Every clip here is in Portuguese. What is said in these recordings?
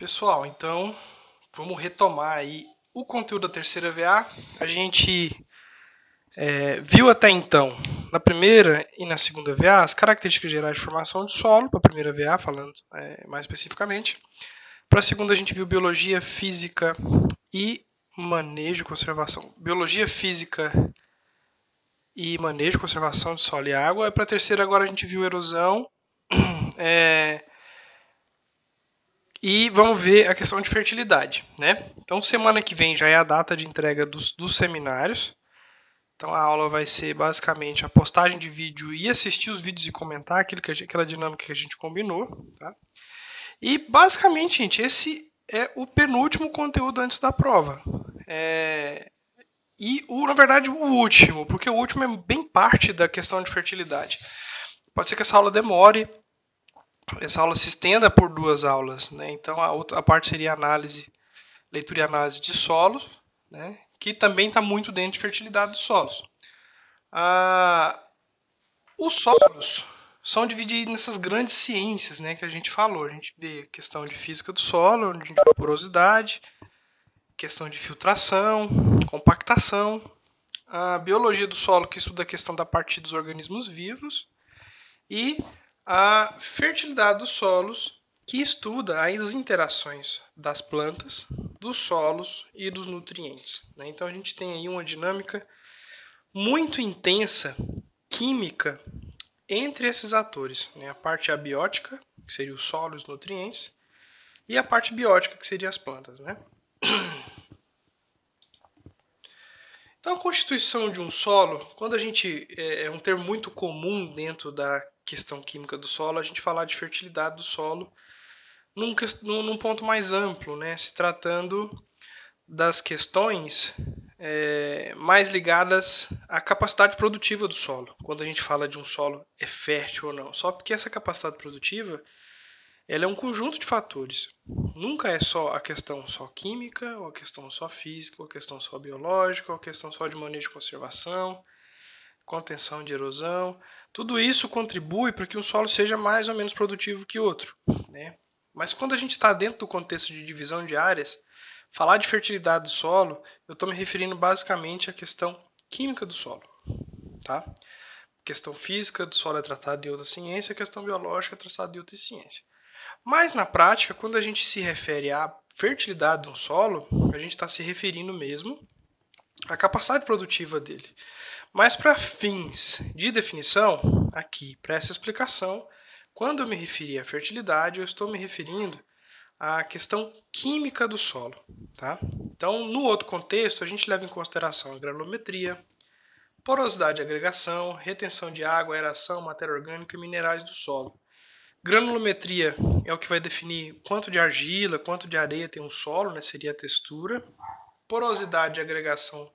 Pessoal, então vamos retomar aí o conteúdo da terceira VA. A gente é, viu até então, na primeira e na segunda VA, as características gerais de formação de solo, para a primeira VA, falando é, mais especificamente. Para a segunda, a gente viu biologia, física e manejo e conservação. Biologia, física e manejo e conservação de solo e água. Para a terceira, agora a gente viu erosão. É, e vamos ver a questão de fertilidade, né? Então, semana que vem já é a data de entrega dos, dos seminários. Então, a aula vai ser basicamente a postagem de vídeo e assistir os vídeos e comentar aquilo que aquela dinâmica que a gente combinou, tá? E, basicamente, gente, esse é o penúltimo conteúdo antes da prova. É... E, o, na verdade, o último, porque o último é bem parte da questão de fertilidade. Pode ser que essa aula demore essa aula se estenda por duas aulas, né? Então a outra a parte seria análise, leitura e análise de solos, né? Que também está muito dentro de fertilidade dos solos. Ah, os solos são divididos nessas grandes ciências, né? Que a gente falou. A gente vê questão de física do solo, onde a gente porosidade, questão de filtração, compactação, a biologia do solo que estuda a questão da parte dos organismos vivos e a fertilidade dos solos, que estuda as interações das plantas, dos solos e dos nutrientes. Né? Então a gente tem aí uma dinâmica muito intensa, química, entre esses atores. Né? A parte abiótica, que seria o solo e os nutrientes, e a parte biótica, que seria as plantas. Né? Então, a constituição de um solo, quando a gente é, é um termo muito comum dentro da questão química do solo, a gente falar de fertilidade do solo num, num ponto mais amplo, né? se tratando das questões é, mais ligadas à capacidade produtiva do solo, quando a gente fala de um solo é fértil ou não. Só porque essa capacidade produtiva ela é um conjunto de fatores. Nunca é só a questão só química, ou a questão só física, ou a questão só biológica, ou a questão só de manejo de conservação, contenção de erosão. Tudo isso contribui para que um solo seja mais ou menos produtivo que outro. Né? Mas quando a gente está dentro do contexto de divisão de áreas, falar de fertilidade do solo, eu estou me referindo basicamente à questão química do solo. Tá? A questão física do solo é tratada em outra ciência, a questão biológica é tratada em outra ciência. Mas na prática, quando a gente se refere à fertilidade de um solo, a gente está se referindo mesmo à capacidade produtiva dele. Mas para fins de definição, aqui para essa explicação, quando eu me referi à fertilidade, eu estou me referindo à questão química do solo. Tá? Então, no outro contexto, a gente leva em consideração a granulometria, porosidade de agregação, retenção de água, aeração, matéria orgânica e minerais do solo. Granulometria é o que vai definir quanto de argila, quanto de areia tem um solo, né, seria a textura. Porosidade de agregação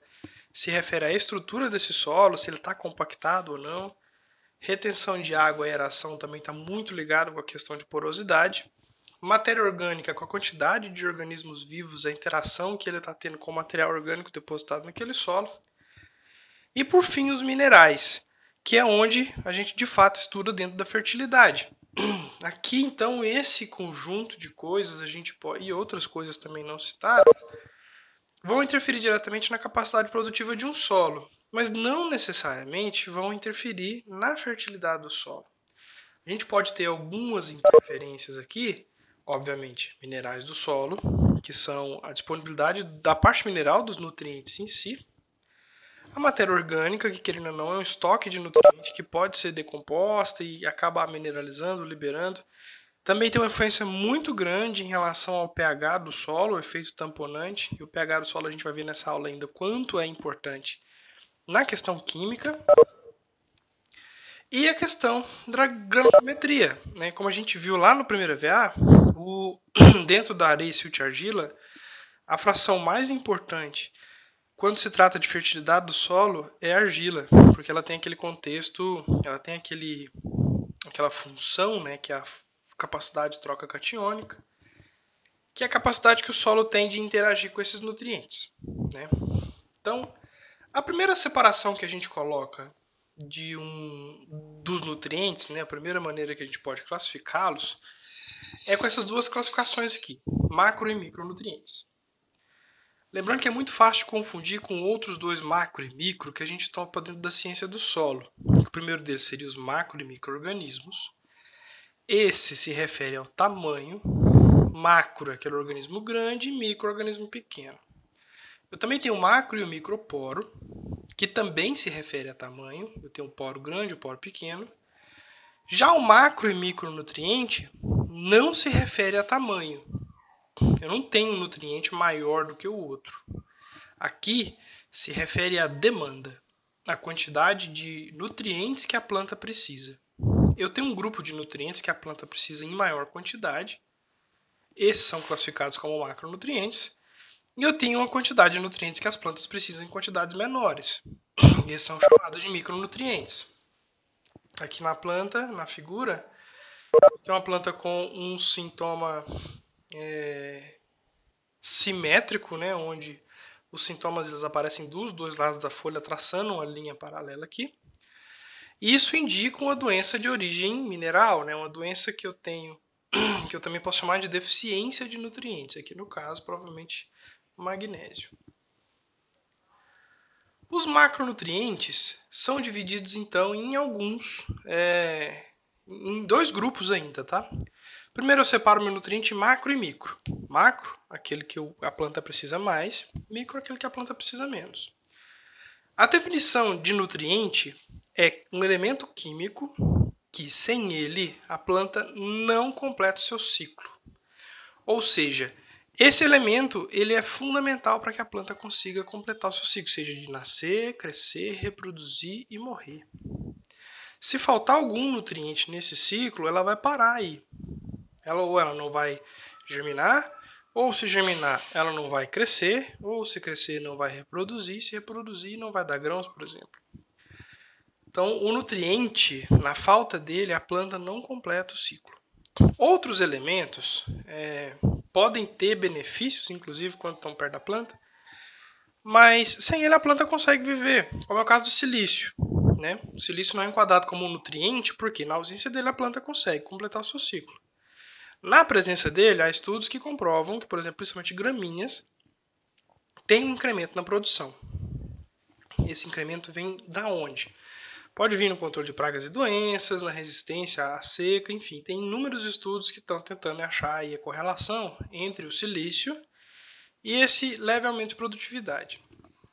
se refere à estrutura desse solo, se ele está compactado ou não. Retenção de água e aeração também está muito ligado com a questão de porosidade. Matéria orgânica, com a quantidade de organismos vivos, a interação que ele está tendo com o material orgânico depositado naquele solo. E por fim, os minerais, que é onde a gente de fato estuda dentro da fertilidade. Aqui, então, esse conjunto de coisas, a gente pode, e outras coisas também não citadas, vão interferir diretamente na capacidade produtiva de um solo, mas não necessariamente vão interferir na fertilidade do solo. A gente pode ter algumas interferências aqui, obviamente, minerais do solo, que são a disponibilidade da parte mineral dos nutrientes em si, a matéria orgânica, que querendo ou não é um estoque de nutrientes que pode ser decomposta e acaba mineralizando, liberando. Também tem uma influência muito grande em relação ao pH do solo, o efeito tamponante. E o pH do solo a gente vai ver nessa aula ainda quanto é importante na questão química. E a questão da granulometria. Né? Como a gente viu lá no primeiro VA, o, dentro da areia silt argila, a fração mais importante quando se trata de fertilidade do solo, é a argila, porque ela tem aquele contexto, ela tem aquele, aquela função, né, que é a capacidade de troca catiônica, que é a capacidade que o solo tem de interagir com esses nutrientes. Né? Então, a primeira separação que a gente coloca de um dos nutrientes, né, a primeira maneira que a gente pode classificá-los, é com essas duas classificações aqui, macro e micronutrientes. Lembrando que é muito fácil confundir com outros dois macro e micro que a gente topa dentro da ciência do solo. O primeiro deles seria os macro e microorganismos. Esse se refere ao tamanho, macro aquele organismo grande e microorganismo pequeno. Eu também tenho o macro e o microporo, que também se refere a tamanho. Eu tenho o poro grande e o poro pequeno. Já o macro e micronutriente não se refere a tamanho. Eu não tenho um nutriente maior do que o outro. Aqui se refere à demanda, a quantidade de nutrientes que a planta precisa. Eu tenho um grupo de nutrientes que a planta precisa em maior quantidade. Esses são classificados como macronutrientes. E eu tenho uma quantidade de nutrientes que as plantas precisam em quantidades menores. Esses são chamados de micronutrientes. Aqui na planta, na figura, tem uma planta com um sintoma é, simétrico, né, onde os sintomas eles aparecem dos dois lados da folha, traçando uma linha paralela aqui. Isso indica uma doença de origem mineral, né, uma doença que eu tenho, que eu também posso chamar de deficiência de nutrientes. Aqui no caso, provavelmente magnésio. Os macronutrientes são divididos então em alguns, é, em dois grupos ainda, tá? Primeiro eu separo meu nutriente macro e micro. Macro, aquele que a planta precisa mais, micro, aquele que a planta precisa menos. A definição de nutriente é um elemento químico que, sem ele, a planta não completa o seu ciclo. Ou seja, esse elemento ele é fundamental para que a planta consiga completar o seu ciclo, seja de nascer, crescer, reproduzir e morrer. Se faltar algum nutriente nesse ciclo, ela vai parar aí. Ela ou ela não vai germinar, ou se germinar, ela não vai crescer, ou se crescer, não vai reproduzir, se reproduzir, não vai dar grãos, por exemplo. Então, o nutriente, na falta dele, a planta não completa o ciclo. Outros elementos é, podem ter benefícios, inclusive quando estão perto da planta, mas sem ele a planta consegue viver, como é o caso do silício. Né? O silício não é enquadrado como um nutriente, porque na ausência dele a planta consegue completar o seu ciclo. Na presença dele, há estudos que comprovam que, por exemplo, principalmente gramíneas, tem um incremento na produção. Esse incremento vem da onde? Pode vir no controle de pragas e doenças, na resistência à seca, enfim, tem inúmeros estudos que estão tentando achar a correlação entre o silício e esse leve aumento de produtividade.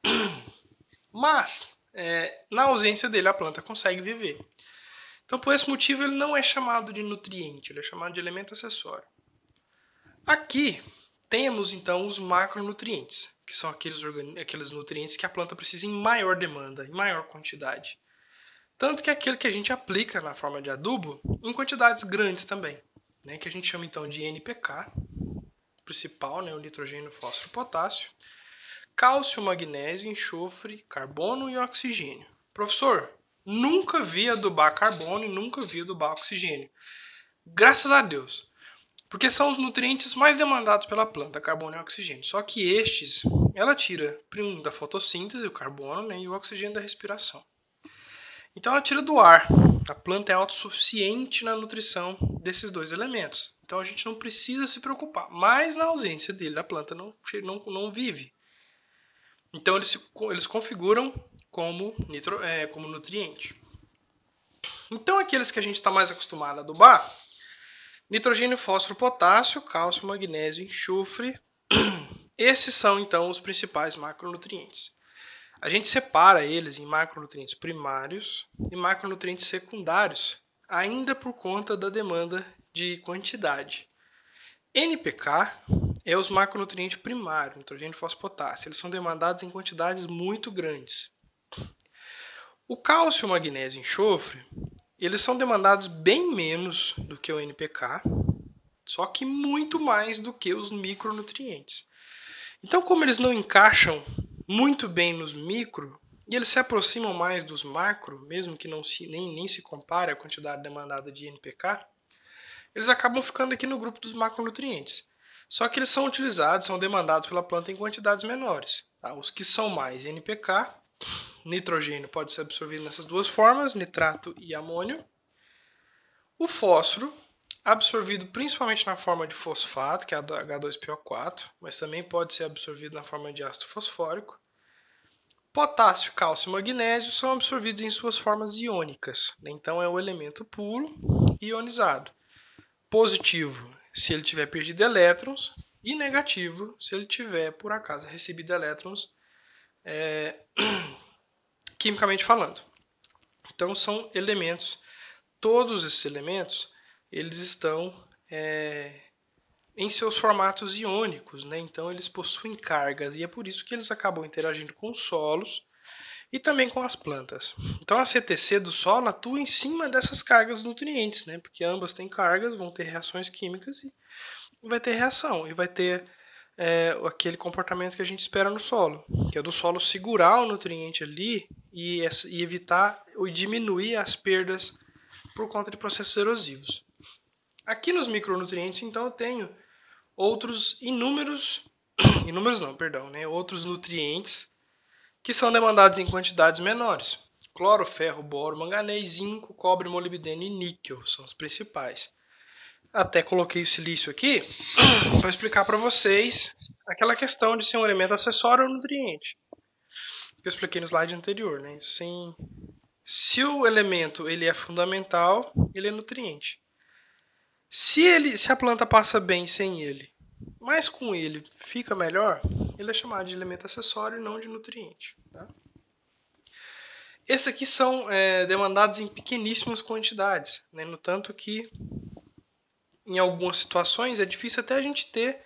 Mas, é, na ausência dele, a planta consegue viver. Então, por esse motivo, ele não é chamado de nutriente, ele é chamado de elemento acessório. Aqui temos então os macronutrientes, que são aqueles, aqueles nutrientes que a planta precisa em maior demanda, em maior quantidade. Tanto que é aquele que a gente aplica na forma de adubo em quantidades grandes também, né, que a gente chama então de NPK, principal, né, o nitrogênio, fósforo, potássio, cálcio, magnésio, enxofre, carbono e oxigênio. Professor, nunca vi adubar carbono e nunca vi adubar oxigênio. Graças a Deus. Porque são os nutrientes mais demandados pela planta, carbono e oxigênio. Só que estes, ela tira primeiro da fotossíntese, o carbono, né, e o oxigênio da respiração. Então ela tira do ar. A planta é autossuficiente na nutrição desses dois elementos. Então a gente não precisa se preocupar. Mas na ausência dele, a planta não, não, não vive. Então eles, se, eles configuram como, nitro, é, como nutriente. Então aqueles que a gente está mais acostumado a adubar, nitrogênio, fósforo, potássio, cálcio, magnésio, enxofre, esses são então os principais macronutrientes. A gente separa eles em macronutrientes primários e macronutrientes secundários, ainda por conta da demanda de quantidade. NPK é os macronutrientes primários, nitrogênio, fósforo, potássio. Eles são demandados em quantidades muito grandes. O cálcio, magnésio e enxofre, eles são demandados bem menos do que o NPK, só que muito mais do que os micronutrientes. Então, como eles não encaixam muito bem nos micro e eles se aproximam mais dos macro, mesmo que não se, nem, nem se compare a quantidade demandada de NPK, eles acabam ficando aqui no grupo dos macronutrientes. Só que eles são utilizados, são demandados pela planta em quantidades menores. Tá? Os que são mais NPK, nitrogênio pode ser absorvido nessas duas formas, nitrato e amônio. O fósforo absorvido principalmente na forma de fosfato, que é H2PO4, mas também pode ser absorvido na forma de ácido fosfórico. Potássio, cálcio e magnésio são absorvidos em suas formas iônicas, então é o elemento puro ionizado. Positivo, se ele tiver perdido elétrons, e negativo, se ele tiver, por acaso, recebido elétrons, é, quimicamente falando. Então são elementos, todos esses elementos, eles estão é, em seus formatos iônicos, né? então eles possuem cargas e é por isso que eles acabam interagindo com os solos e também com as plantas. Então a CTC do solo atua em cima dessas cargas nutrientes, né? porque ambas têm cargas, vão ter reações químicas e vai ter reação e vai ter é, aquele comportamento que a gente espera no solo, que é do solo segurar o nutriente ali e, e evitar ou diminuir as perdas por conta de processos erosivos. Aqui nos micronutrientes, então, eu tenho outros inúmeros, inúmeros não, perdão, né, outros nutrientes que são demandados em quantidades menores. Cloro, ferro, boro, manganês, zinco, cobre, molibdênio e níquel são os principais até coloquei o silício aqui para explicar para vocês aquela questão de ser um elemento acessório ou nutriente. Que eu expliquei no slide anterior, né? Sem, se o elemento ele é fundamental, ele é nutriente. Se, ele, se a planta passa bem sem ele, mas com ele fica melhor, ele é chamado de elemento acessório e não de nutriente. Tá? Esses aqui são é, demandados em pequeníssimas quantidades, né? no tanto que em algumas situações, é difícil até a gente ter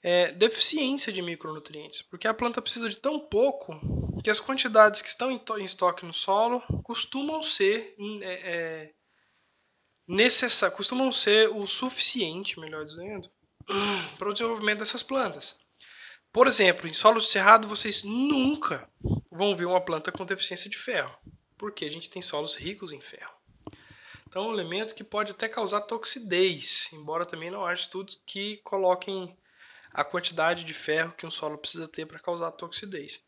é, deficiência de micronutrientes, porque a planta precisa de tão pouco que as quantidades que estão em, em estoque no solo costumam ser é, costumam ser o suficiente, melhor dizendo, para o desenvolvimento dessas plantas. Por exemplo, em solo cerrado vocês nunca vão ver uma planta com deficiência de ferro, porque a gente tem solos ricos em ferro. Então, é um elemento que pode até causar toxidez, embora também não haja estudos que coloquem a quantidade de ferro que um solo precisa ter para causar toxidez.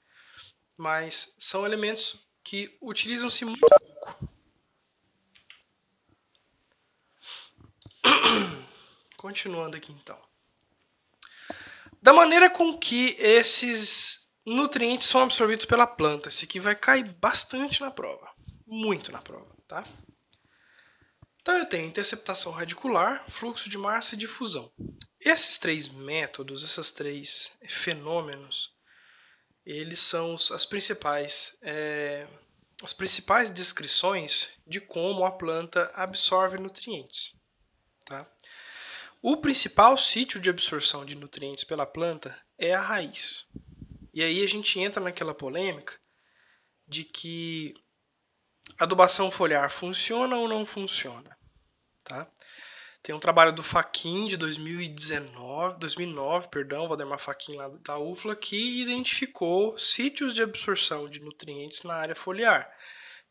Mas são elementos que utilizam-se muito pouco. Continuando aqui então. Da maneira com que esses nutrientes são absorvidos pela planta, esse aqui vai cair bastante na prova, muito na prova, tá? Então eu tenho interceptação radicular, fluxo de massa e difusão. Esses três métodos, esses três fenômenos, eles são as principais, é, as principais descrições de como a planta absorve nutrientes. Tá? O principal sítio de absorção de nutrientes pela planta é a raiz. E aí a gente entra naquela polêmica de que adubação foliar funciona ou não funciona? Tá? Tem um trabalho do Faquin de 2019, 2009, perdão, Valdemar Faquin lá da UFLA, que identificou sítios de absorção de nutrientes na área foliar.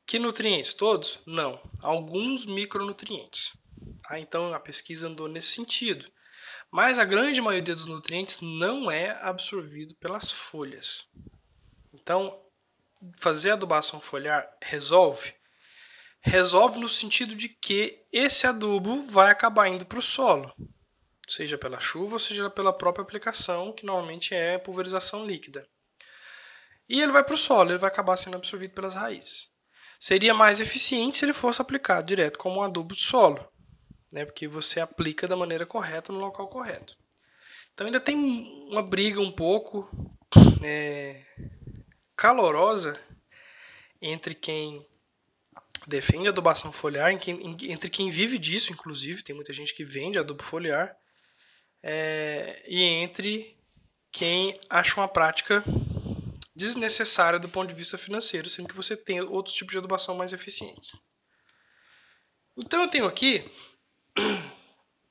Que nutrientes? Todos? Não. Alguns micronutrientes. Tá? Então a pesquisa andou nesse sentido. Mas a grande maioria dos nutrientes não é absorvido pelas folhas. Então, fazer adubação foliar resolve? resolve no sentido de que esse adubo vai acabar indo para o solo, seja pela chuva seja pela própria aplicação, que normalmente é pulverização líquida. E ele vai para o solo, ele vai acabar sendo absorvido pelas raízes. Seria mais eficiente se ele fosse aplicado direto como um adubo de solo, né, porque você aplica da maneira correta no local correto. Então ainda tem uma briga um pouco é, calorosa entre quem defende adubação foliar, entre quem vive disso, inclusive, tem muita gente que vende adubo foliar, é, e entre quem acha uma prática desnecessária do ponto de vista financeiro, sendo que você tem outros tipos de adubação mais eficientes. Então eu tenho aqui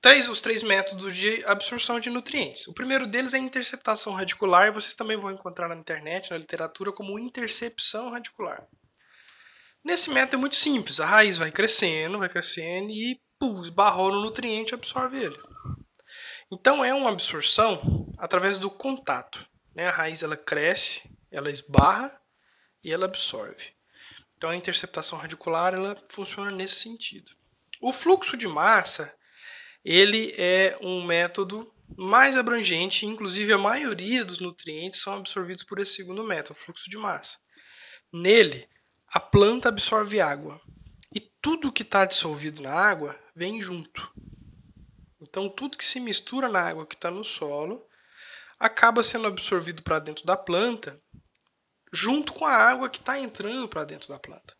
três, os três métodos de absorção de nutrientes. O primeiro deles é a interceptação radicular, e vocês também vão encontrar na internet, na literatura, como intercepção radicular. Nesse método é muito simples, a raiz vai crescendo, vai crescendo e pum, esbarrou no nutriente absorve ele. Então é uma absorção através do contato. Né? A raiz ela cresce, ela esbarra e ela absorve. Então a interceptação radicular ela funciona nesse sentido. O fluxo de massa ele é um método mais abrangente, inclusive a maioria dos nutrientes são absorvidos por esse segundo método, fluxo de massa. Nele, a planta absorve água e tudo que está dissolvido na água vem junto. Então, tudo que se mistura na água que está no solo acaba sendo absorvido para dentro da planta, junto com a água que está entrando para dentro da planta.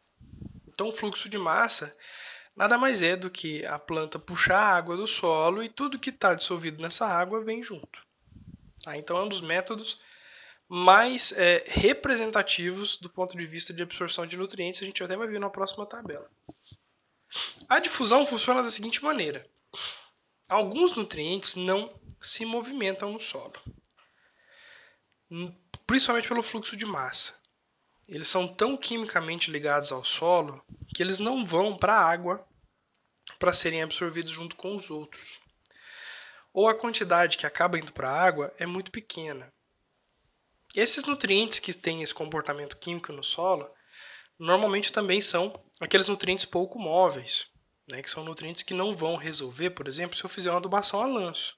Então, o fluxo de massa nada mais é do que a planta puxar a água do solo e tudo que está dissolvido nessa água vem junto. Tá? Então, é um dos métodos mais é, representativos do ponto de vista de absorção de nutrientes. A gente até vai ver na próxima tabela. A difusão funciona da seguinte maneira: alguns nutrientes não se movimentam no solo, principalmente pelo fluxo de massa. Eles são tão quimicamente ligados ao solo que eles não vão para a água para serem absorvidos junto com os outros. Ou a quantidade que acaba indo para a água é muito pequena. Esses nutrientes que têm esse comportamento químico no solo, normalmente também são aqueles nutrientes pouco móveis, né, que são nutrientes que não vão resolver, por exemplo, se eu fizer uma adubação a lanço.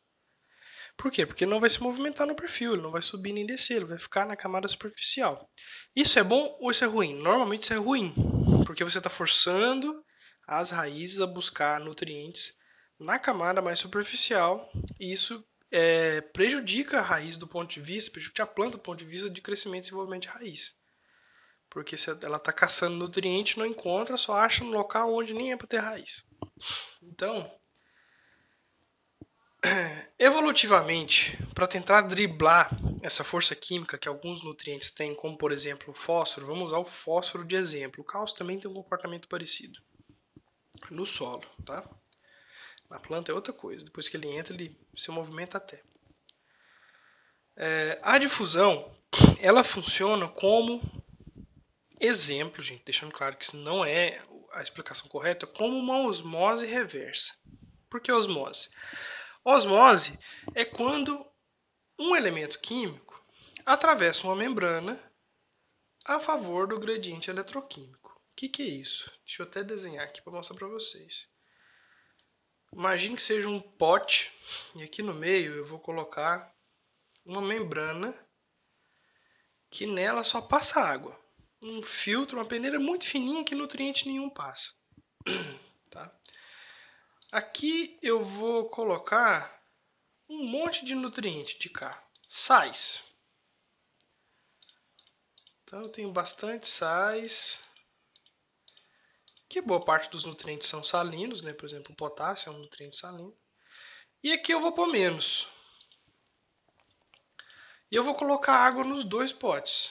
Por quê? Porque ele não vai se movimentar no perfil, ele não vai subir nem descer, ele vai ficar na camada superficial. Isso é bom ou isso é ruim? Normalmente isso é ruim, porque você está forçando as raízes a buscar nutrientes na camada mais superficial e isso é, prejudica a raiz do ponto de vista, prejudica a planta do ponto de vista de crescimento e desenvolvimento de raiz. Porque se ela está caçando nutriente, não encontra, só acha no local onde nem é para ter raiz. Então, evolutivamente, para tentar driblar essa força química que alguns nutrientes têm, como por exemplo o fósforo, vamos usar o fósforo de exemplo. O cálcio também tem um comportamento parecido no solo, tá? Na planta é outra coisa. Depois que ele entra, ele se movimenta até. É, a difusão, ela funciona como exemplo, gente, deixando claro que isso não é a explicação correta, como uma osmose reversa. Por que osmose? Osmose é quando um elemento químico atravessa uma membrana a favor do gradiente eletroquímico. O que, que é isso? Deixa eu até desenhar aqui para mostrar para vocês. Imagine que seja um pote e aqui no meio eu vou colocar uma membrana que nela só passa água. Um filtro, uma peneira muito fininha que nutriente nenhum passa. Aqui eu vou colocar um monte de nutriente de cá. Sais. Então eu tenho bastante sais. Que boa parte dos nutrientes são salinos, né? Por exemplo, o potássio é um nutriente salino. E aqui eu vou pôr menos. E eu vou colocar água nos dois potes.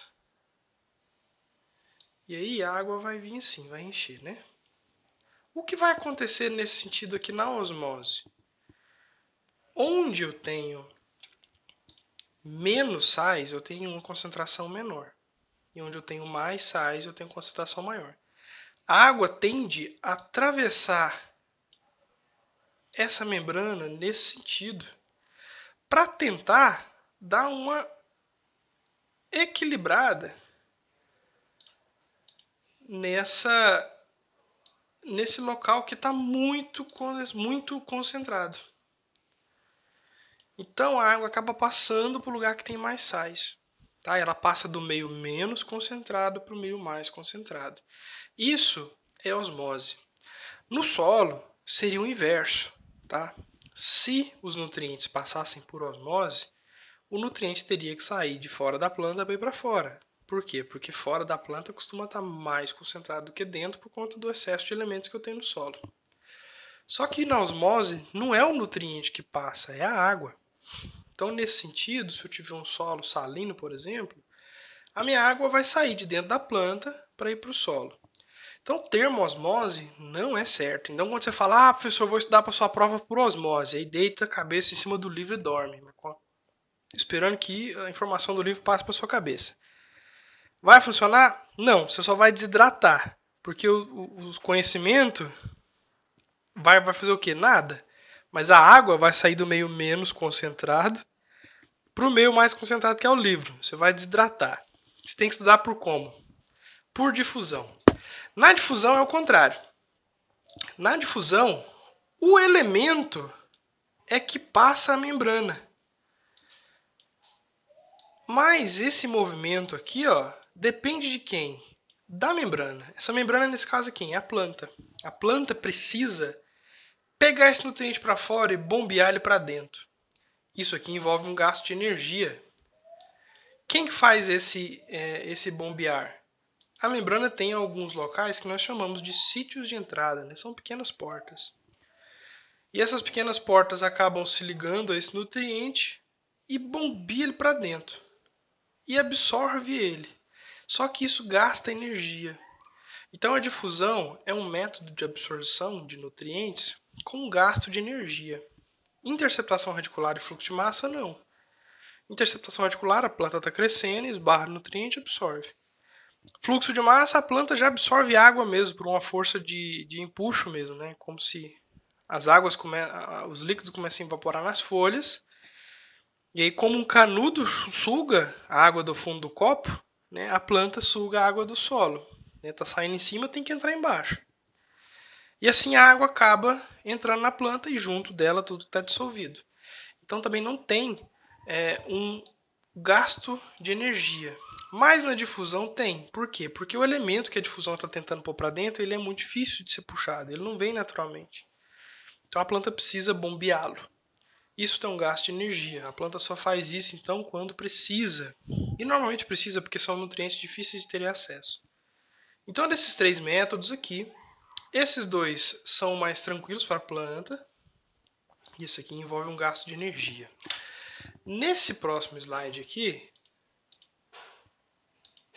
E aí a água vai vir assim, vai encher, né? O que vai acontecer nesse sentido aqui na osmose? Onde eu tenho menos sais, eu tenho uma concentração menor. E onde eu tenho mais sais, eu tenho concentração maior. A água tende a atravessar essa membrana nesse sentido para tentar dar uma equilibrada nessa nesse local que está muito, muito concentrado. Então a água acaba passando para o lugar que tem mais sais. Tá? Ela passa do meio menos concentrado para o meio mais concentrado. Isso é osmose. No solo seria o inverso. Tá? Se os nutrientes passassem por osmose, o nutriente teria que sair de fora da planta para ir para fora. Por quê? Porque fora da planta costuma estar mais concentrado do que dentro por conta do excesso de elementos que eu tenho no solo. Só que na osmose não é o nutriente que passa, é a água. Então, nesse sentido, se eu tiver um solo salino, por exemplo, a minha água vai sair de dentro da planta para ir para o solo. Então, o termo osmose não é certo. Então, quando você fala, ah, professor, vou estudar para sua prova por osmose, aí deita a cabeça em cima do livro e dorme, esperando que a informação do livro passe para sua cabeça. Vai funcionar? Não, você só vai desidratar. Porque o, o, conhecimento vai, vai fazer o quê? Nada. Mas a água vai sair do meio menos concentrado para o meio mais concentrado, que é o livro. Você vai desidratar. Você tem que estudar por como? Por difusão. Na difusão é o contrário. Na difusão, o elemento é que passa a membrana. Mas esse movimento aqui, ó, depende de quem? Da membrana. Essa membrana, nesse caso, é quem? É a planta. A planta precisa pegar esse nutriente para fora e bombear ele para dentro. Isso aqui envolve um gasto de energia. Quem que faz esse, é, esse bombear? A membrana tem alguns locais que nós chamamos de sítios de entrada, né? são pequenas portas. E essas pequenas portas acabam se ligando a esse nutriente e bombia ele para dentro. E absorve ele. Só que isso gasta energia. Então a difusão é um método de absorção de nutrientes com gasto de energia. Interceptação radicular e fluxo de massa, não. Interceptação radicular, a planta está crescendo, esbarra no nutriente e absorve. Fluxo de massa, a planta já absorve água mesmo, por uma força de, de empuxo mesmo, né? Como se as águas, come... os líquidos começam a evaporar nas folhas. E aí, como um canudo suga a água do fundo do copo, né? a planta suga a água do solo. Está né? saindo em cima, tem que entrar embaixo. E assim a água acaba entrando na planta e junto dela tudo está dissolvido. Então também não tem é, um gasto de energia. Mas na difusão tem. Por quê? Porque o elemento que a difusão está tentando pôr para dentro ele é muito difícil de ser puxado. Ele não vem naturalmente. Então a planta precisa bombeá-lo. Isso tem um gasto de energia. A planta só faz isso então quando precisa. E normalmente precisa porque são nutrientes difíceis de ter acesso. Então desses três métodos aqui, esses dois são mais tranquilos para a planta. E esse aqui envolve um gasto de energia. Nesse próximo slide aqui,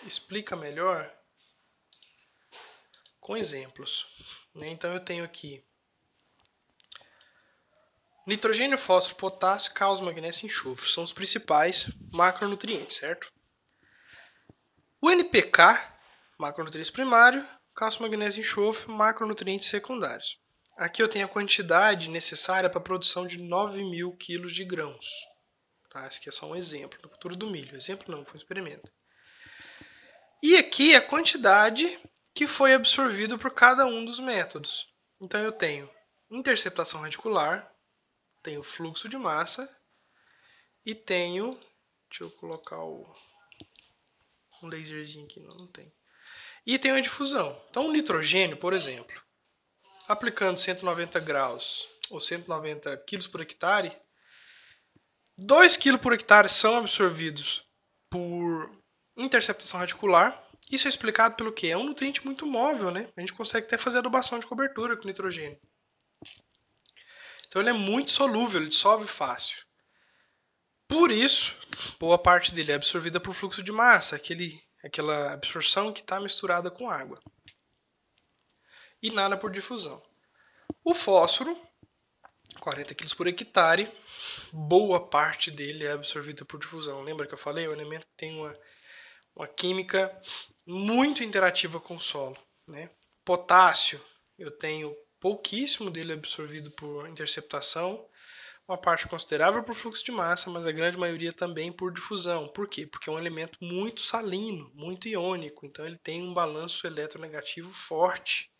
explica melhor com exemplos. Né? Então eu tenho aqui nitrogênio, fósforo, potássio, cálcio, magnésio e enxofre. São os principais macronutrientes, certo? O NPK, macronutrientes primário, cálcio, magnésio e enxofre, macronutrientes secundários. Aqui eu tenho a quantidade necessária para a produção de 9 mil quilos de grãos. Tá? Esse aqui é só um exemplo da cultura do milho. Exemplo não, foi um experimento. E aqui a quantidade que foi absorvido por cada um dos métodos. Então eu tenho interceptação radicular, tenho fluxo de massa e tenho. Deixa eu colocar o, um laserzinho aqui, não, não tem. E tenho a difusão. Então o nitrogênio, por exemplo, aplicando 190 graus ou 190 kg por hectare, 2 kg por hectare são absorvidos por interceptação radicular. Isso é explicado pelo que? É um nutriente muito móvel, né? A gente consegue até fazer adubação de cobertura com nitrogênio. Então ele é muito solúvel, ele dissolve fácil. Por isso, boa parte dele é absorvida por fluxo de massa, aquele, aquela absorção que está misturada com água. E nada por difusão. O fósforo, 40 kg por hectare, boa parte dele é absorvida por difusão. Lembra que eu falei? O elemento tem uma, uma química muito interativa com o solo. Né? Potássio, eu tenho pouquíssimo dele absorvido por interceptação, uma parte considerável por fluxo de massa, mas a grande maioria também por difusão. Por quê? Porque é um elemento muito salino, muito iônico, então ele tem um balanço eletronegativo forte.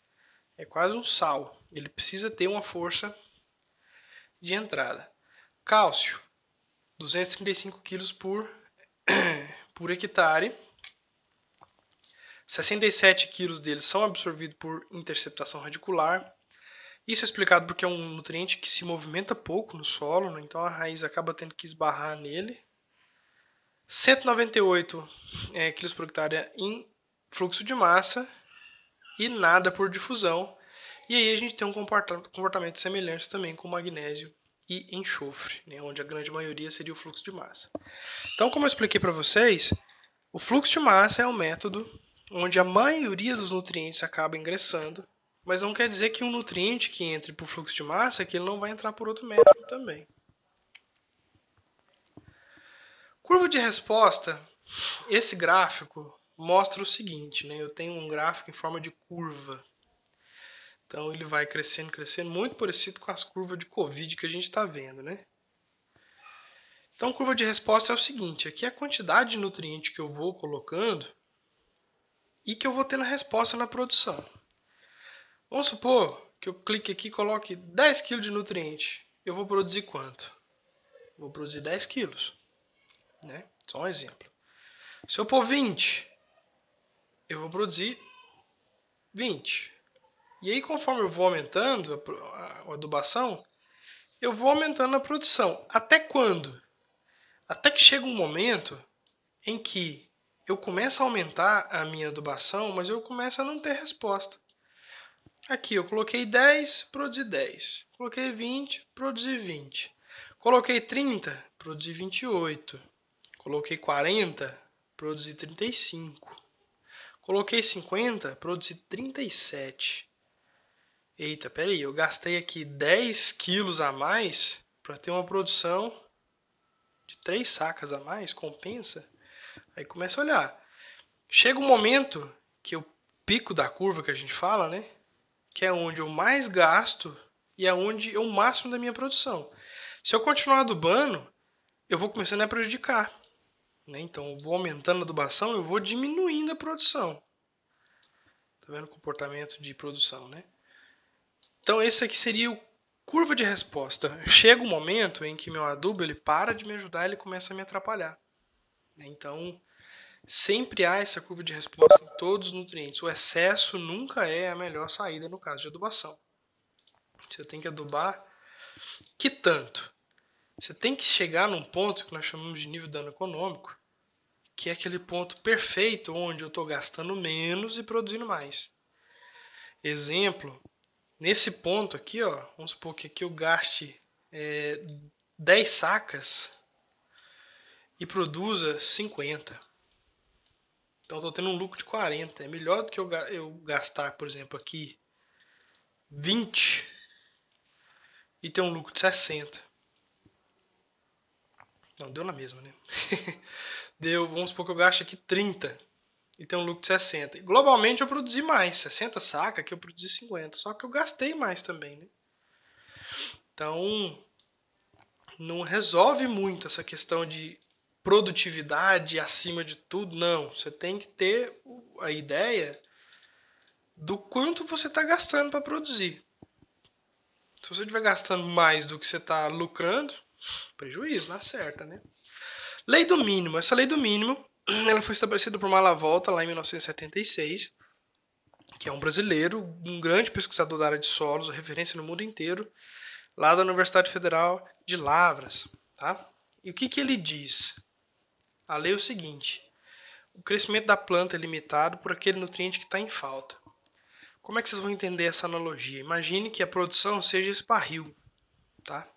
É quase um sal. Ele precisa ter uma força de entrada. Cálcio, 235 kg por, por hectare. 67 kg deles são absorvidos por interceptação radicular. Isso é explicado porque é um nutriente que se movimenta pouco no solo, né? então a raiz acaba tendo que esbarrar nele. 198 é, kg por hectare em fluxo de massa e nada por difusão. E aí a gente tem um comportamento semelhante também com magnésio e enxofre, né, onde a grande maioria seria o fluxo de massa. Então, como eu expliquei para vocês, o fluxo de massa é um método onde a maioria dos nutrientes acaba ingressando, mas não quer dizer que um nutriente que entre por fluxo de massa que ele não vai entrar por outro método também. Curva de resposta, esse gráfico mostra o seguinte, né? Eu tenho um gráfico em forma de curva, então ele vai crescendo, crescendo, muito parecido com as curvas de Covid que a gente está vendo, né? Então, curva de resposta é o seguinte: aqui é a quantidade de nutriente que eu vou colocando e que eu vou ter na resposta na produção. Vamos supor que eu clique aqui e coloque 10 kg de nutriente. eu vou produzir quanto? Vou produzir 10 quilos. Né? Só um exemplo. Se eu pôr 20, eu vou produzir 20. E aí, conforme eu vou aumentando a, adubação, eu vou aumentando a produção. Até quando? Até que chega um momento em que eu começo a aumentar a minha adubação, mas eu começo a não ter resposta. Aqui eu coloquei 10, produzi 10. Coloquei 20, produzi 20. Coloquei 30, produzi 28. Coloquei 40, produzi 35. Coloquei 50, produzi 37. Eita, peraí, eu gastei aqui 10 quilos a mais para ter uma produção de 3 sacas a mais, compensa? Aí começa a olhar. Chega um momento que o pico da curva que a gente fala, né? Que é onde eu mais gasto e é onde é o máximo da minha produção. Se eu continuar adubando, eu vou começando a prejudicar. Né? Então, eu vou aumentando a adubação, eu vou diminuindo a produção. Tá vendo o comportamento de produção, né? Então esse aqui seria o curva de resposta. Chega um momento em que meu adubo ele para de me ajudar, ele começa a me atrapalhar. Então sempre há essa curva de resposta em todos os nutrientes. O excesso nunca é a melhor saída no caso de adubação. Você tem que adubar que tanto? Você tem que chegar num ponto que nós chamamos de nível de dano econômico, que é aquele ponto perfeito onde eu estou gastando menos e produzindo mais. Exemplo, Nesse ponto aqui, ó, vamos supor que aqui eu gaste é, 10 sacas e produza 50. Então estou tendo um lucro de 40. É melhor do que eu, eu gastar, por exemplo, aqui 20 e ter um lucro de 60. Não, deu na mesma, né? deu, vamos supor que eu gaste aqui 30 e tem um lucro de 60. globalmente eu produzi mais, 60 saca que eu produzi 50, só que eu gastei mais também, né? Então, não resolve muito essa questão de produtividade acima de tudo, não. Você tem que ter a ideia do quanto você está gastando para produzir. Se você estiver gastando mais do que você está lucrando, prejuízo, na certa, né? Lei do mínimo. Essa lei do mínimo ela foi estabelecida por Malavolta lá em 1976, que é um brasileiro, um grande pesquisador da área de solos, referência no mundo inteiro, lá da Universidade Federal de Lavras. Tá? E o que, que ele diz? A lei é o seguinte: o crescimento da planta é limitado por aquele nutriente que está em falta. Como é que vocês vão entender essa analogia? Imagine que a produção seja esse barril, tá?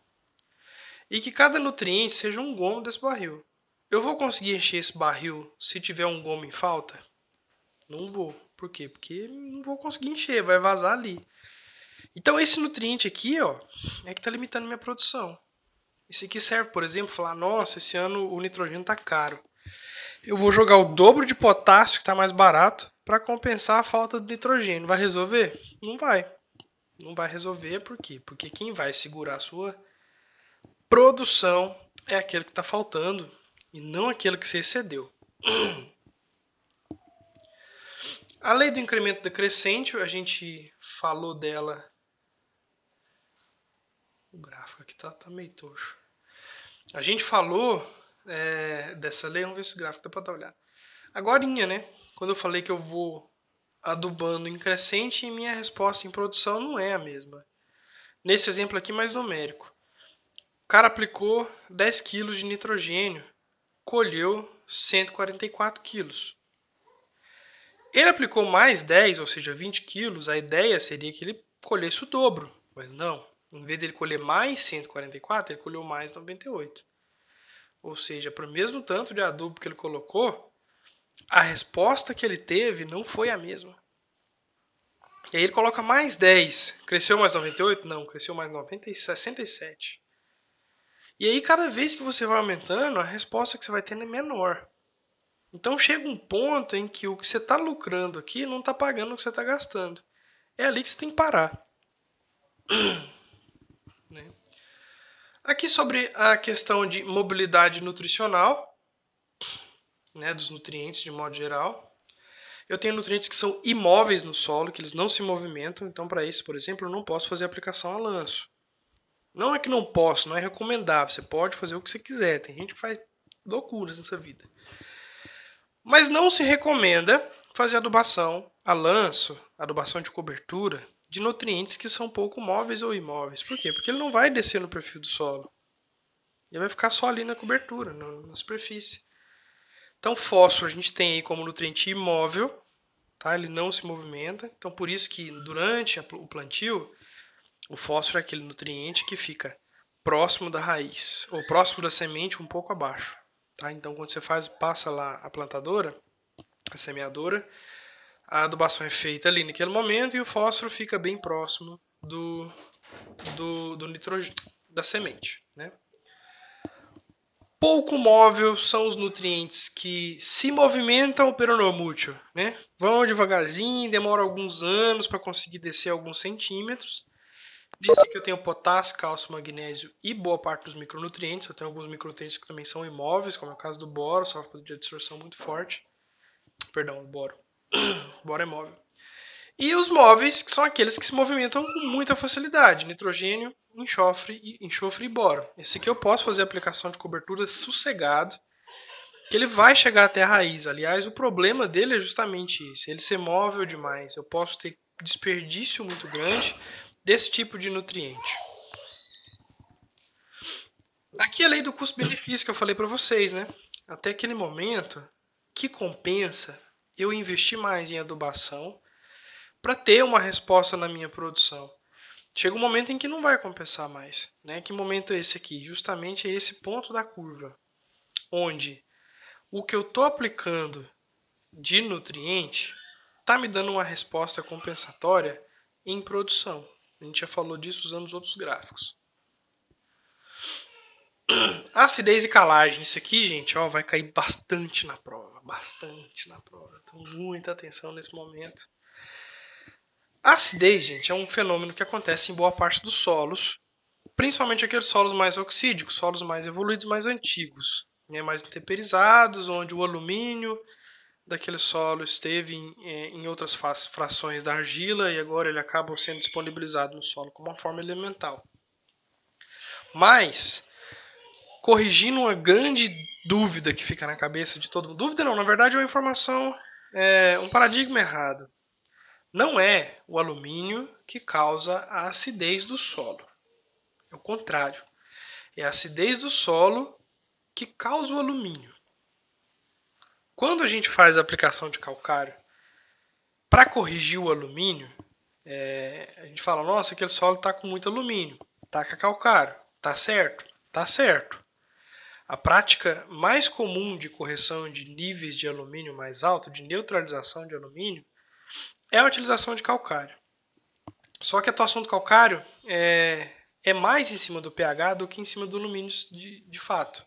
E que cada nutriente seja um gomo desse barril. Eu vou conseguir encher esse barril se tiver um gomo em falta? Não vou. Por quê? Porque não vou conseguir encher, vai vazar ali. Então esse nutriente aqui, ó, é que está limitando minha produção. Esse aqui serve, por exemplo, falar, nossa, esse ano o nitrogênio está caro. Eu vou jogar o dobro de potássio, que está mais barato, para compensar a falta do nitrogênio. Vai resolver? Não vai. Não vai resolver por quê? Porque quem vai segurar a sua produção é aquele que está faltando e não aquilo que você excedeu. A lei do incremento decrescente, a gente falou dela. O gráfico aqui tá, tá meio toxo. A gente falou é, dessa lei, vamos ver se esse gráfico dá para dar olhada. Agora, né? Quando eu falei que eu vou adubando em crescente e minha resposta em produção não é a mesma. Nesse exemplo aqui, mais numérico. O cara aplicou 10 kg de nitrogênio colheu 144 quilos. Ele aplicou mais 10, ou seja, 20 quilos, a ideia seria que ele colhesse o dobro, mas não. Em vez dele colher mais 144, ele colheu mais 98. Ou seja, para o mesmo tanto de adubo que ele colocou, a resposta que ele teve não foi a mesma. E aí ele coloca mais 10. Cresceu mais 98? Não, cresceu mais 90, 67. E aí, cada vez que você vai aumentando, a resposta que você vai tendo é menor. Então chega um ponto em que o que você está lucrando aqui não está pagando o que você está gastando. É ali que você tem que parar. Aqui sobre a questão de mobilidade nutricional, né, dos nutrientes de modo geral. Eu tenho nutrientes que são imóveis no solo, que eles não se movimentam. Então, para isso, por exemplo, eu não posso fazer aplicação a lanço. Não é que não posso, não é recomendável. Você pode fazer o que você quiser. Tem gente que faz loucuras nessa vida. Mas não se recomenda fazer adubação a lanço, adubação de cobertura, de nutrientes que são pouco móveis ou imóveis. Por quê? Porque ele não vai descer no perfil do solo. Ele vai ficar só ali na cobertura, na superfície. Então, fósforo a gente tem aí como nutriente imóvel, tá? ele não se movimenta. Então, por isso que durante o plantio, o fósforo é aquele nutriente que fica próximo da raiz, ou próximo da semente, um pouco abaixo. Tá? Então, quando você faz, passa lá a plantadora, a semeadora, a adubação é feita ali naquele momento e o fósforo fica bem próximo do, do, do nitrogênio, da semente. Né? pouco móvel são os nutrientes que se movimentam pelo normútil, né? Vão devagarzinho, demora alguns anos para conseguir descer alguns centímetros. Nesse aqui eu tenho potássio, cálcio, magnésio e boa parte dos micronutrientes. Eu tenho alguns micronutrientes que também são imóveis, como é o caso do boro, sofre de absorção muito forte. Perdão, o boro. o boro é móvel. E os móveis, que são aqueles que se movimentam com muita facilidade. Nitrogênio, enxofre e, enxofre e boro. Esse aqui eu posso fazer aplicação de cobertura sossegado, que ele vai chegar até a raiz. Aliás, o problema dele é justamente isso, ele ser móvel demais. Eu posso ter desperdício muito grande desse tipo de nutriente. Aqui é a lei do custo-benefício que eu falei para vocês, né? Até aquele momento, que compensa eu investir mais em adubação para ter uma resposta na minha produção chega um momento em que não vai compensar mais. Né? Que momento é esse aqui? Justamente é esse ponto da curva, onde o que eu estou aplicando de nutriente está me dando uma resposta compensatória em produção. A gente já falou disso usando os outros gráficos. Acidez e calagem. Isso aqui, gente, ó, vai cair bastante na prova. Bastante na prova. Então, muita atenção nesse momento. A acidez, gente, é um fenômeno que acontece em boa parte dos solos, principalmente aqueles solos mais oxídicos, solos mais evoluídos, mais antigos, né, mais temperizados, onde o alumínio daquele solo esteve em, é, em outras frações da argila e agora ele acaba sendo disponibilizado no solo como uma forma elemental. Mas, corrigindo uma grande dúvida que fica na cabeça de todo mundo, dúvida não, na verdade é uma informação, é, um paradigma errado. Não é o alumínio que causa a acidez do solo. É o contrário. É a acidez do solo que causa o alumínio. Quando a gente faz a aplicação de calcário para corrigir o alumínio, é, a gente fala: nossa, aquele solo está com muito alumínio, taca calcário, tá certo? Tá certo. A prática mais comum de correção de níveis de alumínio mais alto, de neutralização de alumínio, é a utilização de calcário. Só que a atuação do calcário é, é mais em cima do pH do que em cima do alumínio de, de fato.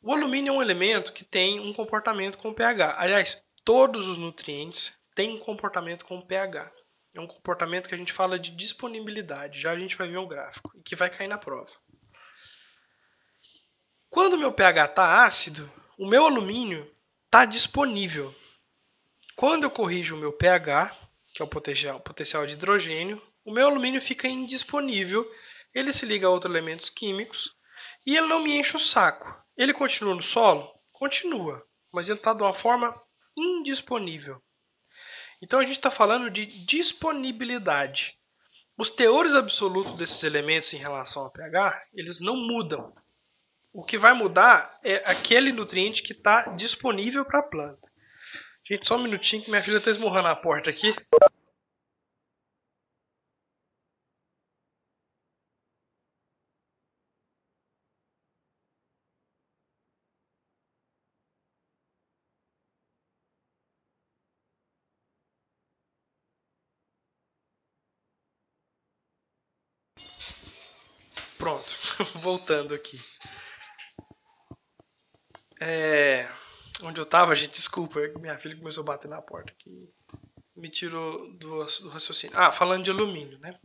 O alumínio é um elemento que tem um comportamento com pH. Aliás, todos os nutrientes têm um comportamento com pH. É um comportamento que a gente fala de disponibilidade. Já a gente vai ver um gráfico e que vai cair na prova. Quando o meu pH está ácido, o meu alumínio está disponível. Quando eu corrijo o meu pH, que é o potencial, potencial de hidrogênio, o meu alumínio fica indisponível, ele se liga a outros elementos químicos e ele não me enche o saco. Ele continua no solo? Continua, mas ele está de uma forma indisponível. Então a gente está falando de disponibilidade. Os teores absolutos desses elementos em relação ao pH, eles não mudam. O que vai mudar é aquele nutriente que está disponível para a planta. Gente, só um minutinho que minha filha tá esmurrando a porta aqui. Pronto, voltando aqui. É onde eu tava, gente, desculpa, minha filha começou a bater na porta que me tirou do, do raciocínio. Ah, falando de alumínio, né?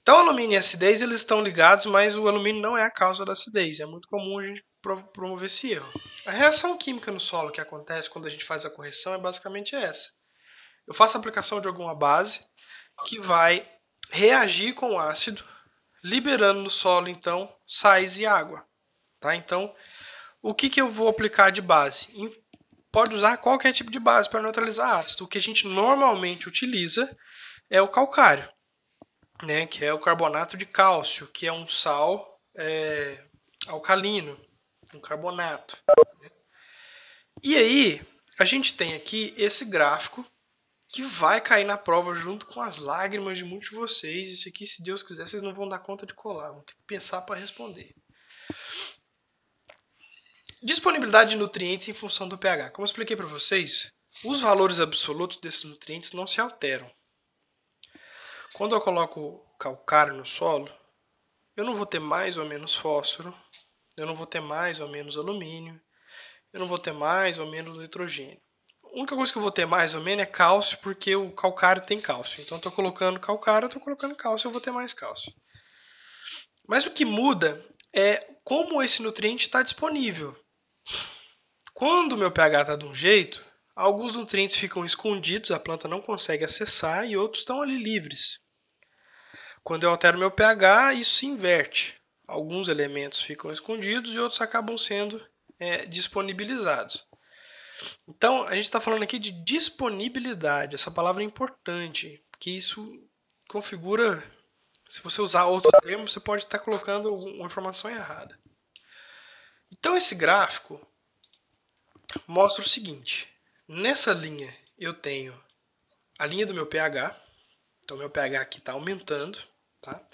Então, alumínio e acidez eles estão ligados, mas o alumínio não é a causa da acidez. É muito comum a gente promover esse erro. A reação química no solo que acontece quando a gente faz a correção é basicamente essa. Eu faço a aplicação de alguma base que vai reagir com o ácido, liberando no solo então sais e água, tá? Então, o que, que eu vou aplicar de base? Pode usar qualquer tipo de base para neutralizar ácido. O que a gente normalmente utiliza é o calcário, né? Que é o carbonato de cálcio, que é um sal é, alcalino, um carbonato. Né? E aí a gente tem aqui esse gráfico que vai cair na prova junto com as lágrimas de muitos de vocês. Isso aqui, se Deus quiser, vocês não vão dar conta de colar, vão ter que pensar para responder. Disponibilidade de nutrientes em função do pH. Como eu expliquei para vocês, os valores absolutos desses nutrientes não se alteram. Quando eu coloco calcário no solo, eu não vou ter mais ou menos fósforo, eu não vou ter mais ou menos alumínio, eu não vou ter mais ou menos nitrogênio. A única coisa que eu vou ter mais ou menos é cálcio, porque o calcário tem cálcio. Então, estou colocando calcário, estou colocando cálcio, eu vou ter mais cálcio. Mas o que muda é como esse nutriente está disponível. Quando o meu pH está de um jeito, alguns nutrientes ficam escondidos, a planta não consegue acessar, e outros estão ali livres. Quando eu altero meu pH, isso se inverte. Alguns elementos ficam escondidos e outros acabam sendo é, disponibilizados. Então, a gente está falando aqui de disponibilidade. Essa palavra é importante, que isso configura. Se você usar outro termo, você pode estar colocando uma informação errada. Então, esse gráfico mostra o seguinte: nessa linha eu tenho a linha do meu pH. Então, meu pH aqui está aumentando. Tá?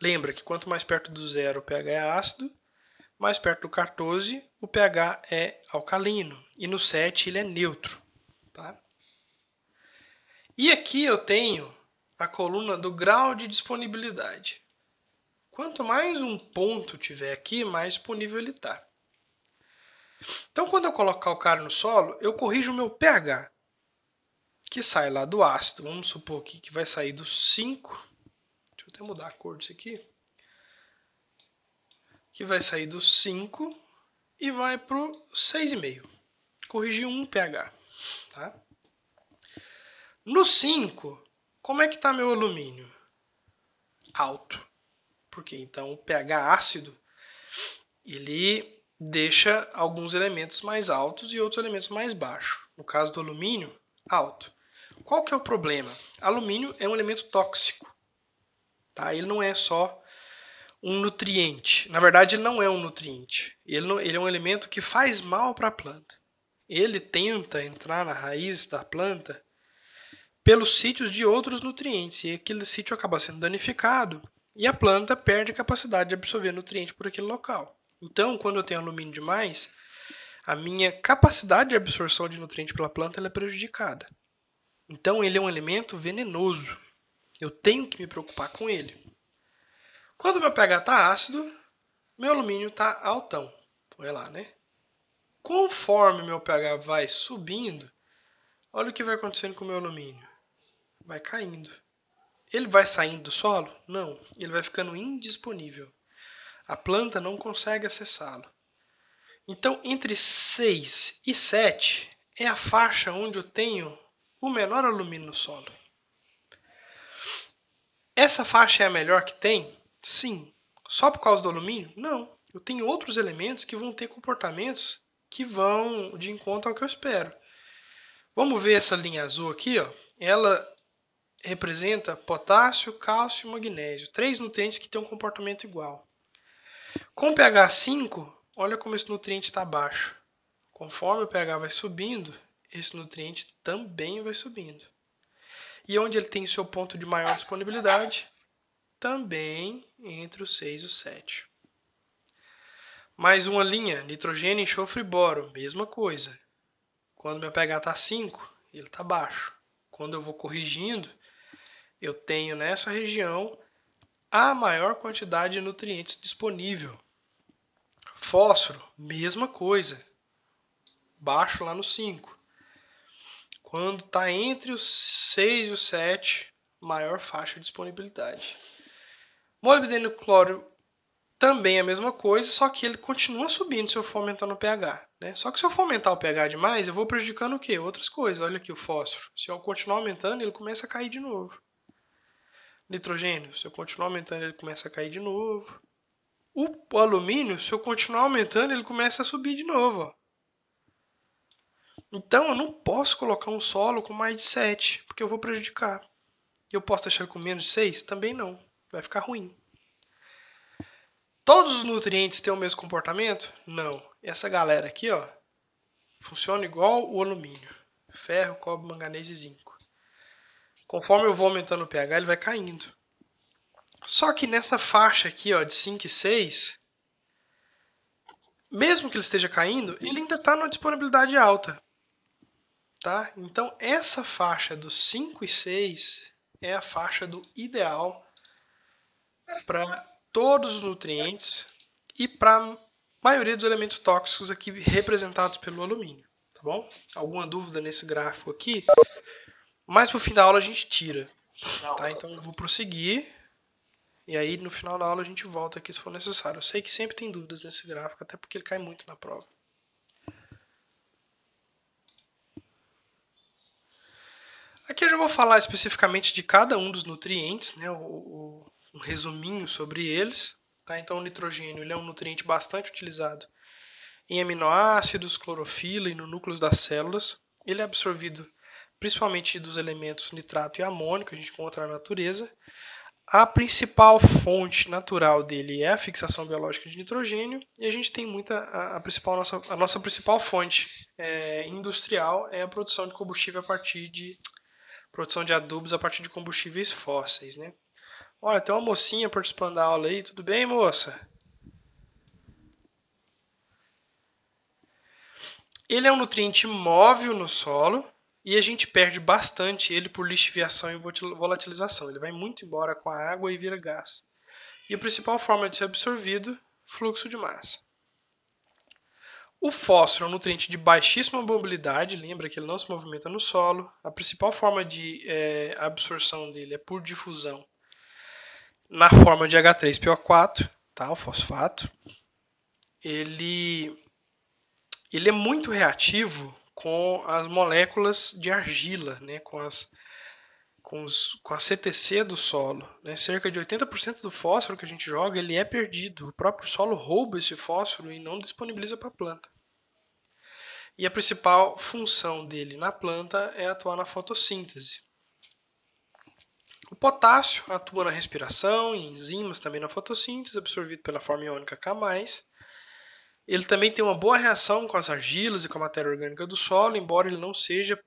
Lembra que quanto mais perto do zero o pH é ácido, mais perto do 14 o pH é alcalino e no 7 ele é neutro. Tá? E aqui eu tenho a coluna do grau de disponibilidade. Quanto mais um ponto tiver aqui, mais disponível ele está. Então, quando eu coloco calcário no solo, eu corrijo o meu pH, que sai lá do ácido. Vamos supor aqui que vai sair do 5 até mudar a cor disso aqui. Que vai sair do 5 e vai para o 6,5. Corrigir um pH. Tá? No 5, como é que está meu alumínio? Alto. Porque então o pH ácido ele deixa alguns elementos mais altos e outros elementos mais baixos. No caso do alumínio, alto. Qual que é o problema? Alumínio é um elemento tóxico. Tá? Ele não é só um nutriente. Na verdade, ele não é um nutriente. Ele, não, ele é um elemento que faz mal para a planta. Ele tenta entrar na raiz da planta pelos sítios de outros nutrientes. E aquele sítio acaba sendo danificado e a planta perde a capacidade de absorver nutriente por aquele local. Então, quando eu tenho alumínio demais, a minha capacidade de absorção de nutriente pela planta é prejudicada. Então, ele é um elemento venenoso. Eu tenho que me preocupar com ele. Quando meu pH está ácido, meu alumínio está altão. Olha lá, né? Conforme meu pH vai subindo, olha o que vai acontecendo com o meu alumínio. Vai caindo. Ele vai saindo do solo? Não. Ele vai ficando indisponível. A planta não consegue acessá-lo. Então, entre 6 e 7 é a faixa onde eu tenho o menor alumínio no solo. Essa faixa é a melhor que tem? Sim. Só por causa do alumínio? Não. Eu tenho outros elementos que vão ter comportamentos que vão de encontro ao que eu espero. Vamos ver essa linha azul aqui, ó. Ela representa potássio, cálcio e magnésio, três nutrientes que têm um comportamento igual. Com pH 5, olha como esse nutriente está baixo. Conforme o pH vai subindo, esse nutriente também vai subindo. E onde ele tem seu ponto de maior disponibilidade, também entre o 6 e o 7. Mais uma linha, nitrogênio, enxofre e boro, mesma coisa. Quando meu pH está 5, ele está baixo. Quando eu vou corrigindo, eu tenho nessa região a maior quantidade de nutrientes disponível. Fósforo, mesma coisa. Baixo lá no 5. Quando está entre os 6 e os 7, maior faixa de disponibilidade. Molibdênio cloro também é a mesma coisa, só que ele continua subindo se eu for aumentando o pH. Né? Só que se eu for aumentar o pH demais, eu vou prejudicando o quê? Outras coisas. Olha aqui o fósforo. Se eu continuar aumentando, ele começa a cair de novo. Nitrogênio, se eu continuar aumentando, ele começa a cair de novo. O, alumínio, se eu continuar aumentando, ele começa a subir de novo. Ó. Então eu não posso colocar um solo com mais de 7, porque eu vou prejudicar. E eu posso deixar com menos de 6? Também não. Vai ficar ruim. Todos os nutrientes têm o mesmo comportamento? Não. Essa galera aqui, ó, funciona igual o alumínio. Ferro, cobre, manganês e zinco. Conforme eu vou aumentando o pH, ele vai caindo. Só que nessa faixa aqui, ó, de 5 e 6, mesmo que ele esteja caindo, ele ainda está numa disponibilidade alta. Tá? Então, essa faixa dos 5 e 6 é a faixa do ideal para todos os nutrientes e para a maioria dos elementos tóxicos aqui representados pelo alumínio. Tá bom? Alguma dúvida nesse gráfico aqui? Mais para o fim da aula a gente tira. Tá? Então, eu vou prosseguir. E aí, no final da aula, a gente volta aqui se for necessário. Eu sei que sempre tem dúvidas nesse gráfico, até porque ele cai muito na prova. Aqui eu já vou falar especificamente de cada um dos nutrientes, né, o, o, um resuminho sobre eles. Tá? Então o nitrogênio ele é um nutriente bastante utilizado em aminoácidos, clorofila e no núcleo das células. Ele é absorvido principalmente dos elementos nitrato e amônio que a gente encontra na natureza. A principal fonte natural dele é a fixação biológica de nitrogênio e a gente tem muita a, a principal nossa, a nossa principal fonte é, industrial é a produção de combustível a partir de produção de adubos a partir de combustíveis fósseis, né? Olha, tem uma mocinha participando da aula aí, tudo bem, moça? Ele é um nutriente móvel no solo e a gente perde bastante ele por lixiviação e volatilização. Ele vai muito embora com a água e vira gás. E a principal forma de ser absorvido, fluxo de massa. O fósforo é um nutriente de baixíssima mobilidade, lembra que ele não se movimenta no solo. A principal forma de é, absorção dele é por difusão na forma de H3PO4, tá? o fosfato. Ele, ele é muito reativo com as moléculas de argila, né? com, as, com, os, com a CTC do solo. Né? Cerca de 80% do fósforo que a gente joga ele é perdido. O próprio solo rouba esse fósforo e não disponibiliza para a planta. E a principal função dele na planta é atuar na fotossíntese. O potássio atua na respiração e enzimas também na fotossíntese, absorvido pela forma iônica K+. Ele também tem uma boa reação com as argilas e com a matéria orgânica do solo, embora ele não seja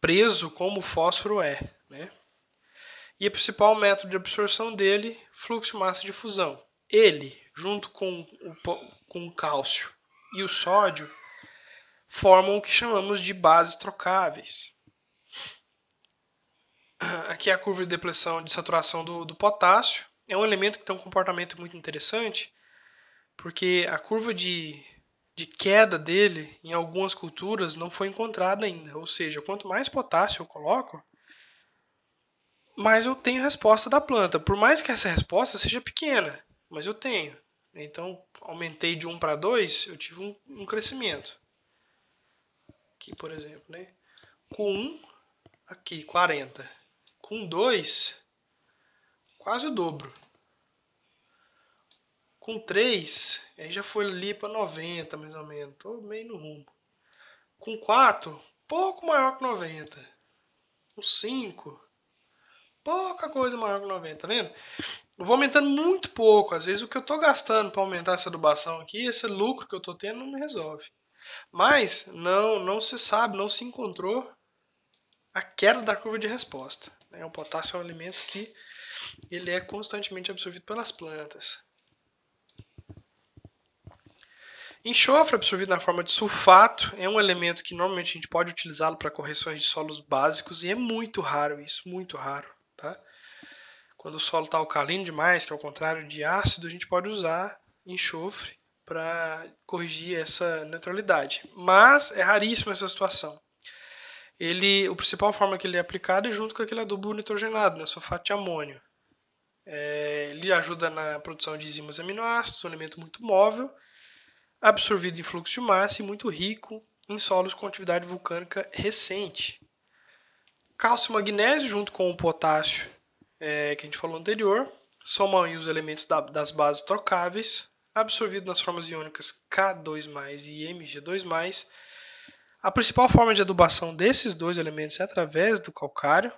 preso como o fósforo é. Né? E o principal método de absorção dele, fluxo massa de fusão. Ele, junto com o, com o cálcio e o sódio, formam o que chamamos de bases trocáveis. Aqui é a curva de depressão de saturação do, do potássio. É um elemento que tem um comportamento muito interessante, porque a curva de, de queda dele em algumas culturas não foi encontrada ainda. Ou seja, quanto mais potássio eu coloco, mais eu tenho resposta da planta. Por mais que essa resposta seja pequena, mas eu tenho. Então, aumentei de 1 para 2, eu tive um, um crescimento. Aqui, por exemplo, né? Com 1, aqui, 40. Com 2, quase o dobro. Com 3, aí já foi ali para 90, mais ou menos. Tô meio no rumo. Com 4, pouco maior que 90. Com 5, pouca coisa maior que 90, tá vendo? Eu vou aumentando muito pouco. Às vezes o que eu estou gastando para aumentar essa adubação aqui, esse lucro que eu estou tendo, não me resolve. Mas não, não se sabe, não se encontrou a queda da curva de resposta. Né? O potássio é um alimento que ele é constantemente absorvido pelas plantas. Enxofre absorvido na forma de sulfato é um elemento que normalmente a gente pode utilizá-lo para correções de solos básicos e é muito raro isso, muito raro. Tá? Quando o solo está alcalino demais, que é o contrário de ácido, a gente pode usar enxofre para corrigir essa neutralidade. Mas é raríssima essa situação. Ele, a principal forma que ele é aplicado é junto com aquele adubo nitrogenado, né, sulfato de amônio. É, ele ajuda na produção de enzimas aminoácidos, um elemento muito móvel, absorvido em fluxo de massa e muito rico em solos com atividade vulcânica recente. Cálcio e magnésio, junto com o potássio é, que a gente falou anterior, somam aí os elementos da, das bases trocáveis, absorvido nas formas iônicas K2+, e Mg2+. A principal forma de adubação desses dois elementos é através do calcário,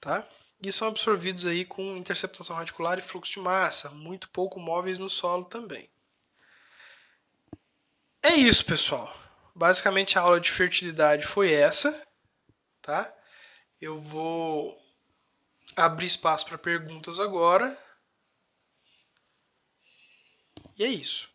tá? e são absorvidos aí com interceptação radicular e fluxo de massa, muito pouco móveis no solo também. É isso, pessoal. Basicamente a aula de fertilidade foi essa, tá? Eu vou abrir espaço para perguntas agora. E é isso.